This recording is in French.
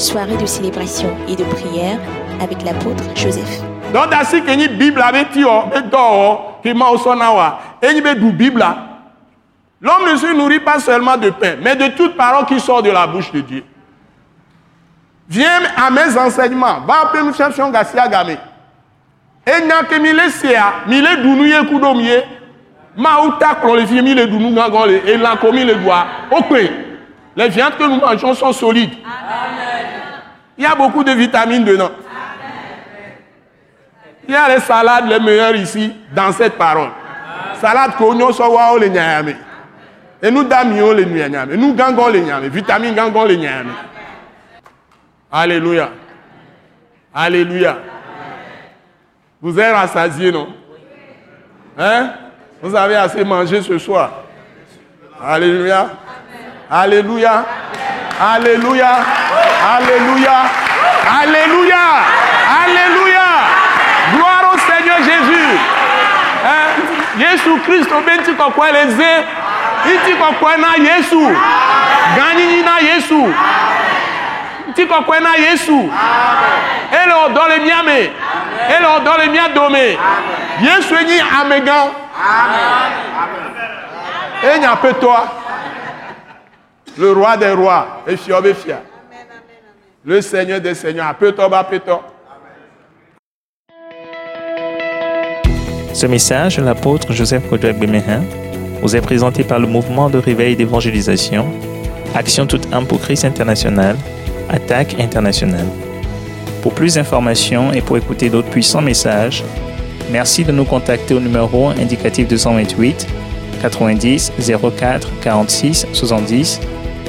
soirée de célébration et de prière avec l'apôtre Joseph. Donc, dans ce que la Bible avait dit, qui m'a et il du Bible. L'homme ne se nourrit pas seulement de pain, mais de toute parole qui sort de la bouche de Dieu. Viens à mes enseignements. Va appeler nous cherchons Gassia Gamé. Et n'a que mille sea, mille dounouye koudomie, ma ou les filles mille dounou gangole, et l'en commis le doigt. Ok. Les viandes que nous mangeons sont solides. Il y a beaucoup de vitamines dedans. Il y a les salades les meilleures ici dans cette parole. Salade kogno sowa le nyame. Et nous damions les nyame. Nous gangons les nyame. Vitamines gangons les nyame. Alléluia. Alléluia. Vous êtes rassasiés, non? Hein? Vous avez assez mangé ce soir. Alléluia. Alléluia. Alléluia. Alléluia. Alléluia. Alléluia. Gloire au Seigneur Jésus. Hein? Jésus Christ, obéti quoi les iti quoi na Jésus. Gani na Jésus. Iti quoi na Jésus. Ele odɔ le mía me. Ele odɔ le mía dome. Yesu enyi amegã. Enya petoa. Le roi des rois. Fia. Le Seigneur des seigneurs. Ce message de l'apôtre Joseph Kodouak Bemehin vous est présenté par le mouvement de réveil d'évangélisation, Action toute âme pour Christ international, Attaque internationale. Pour plus d'informations et pour écouter d'autres puissants messages, merci de nous contacter au numéro indicatif 228 90 04 46 70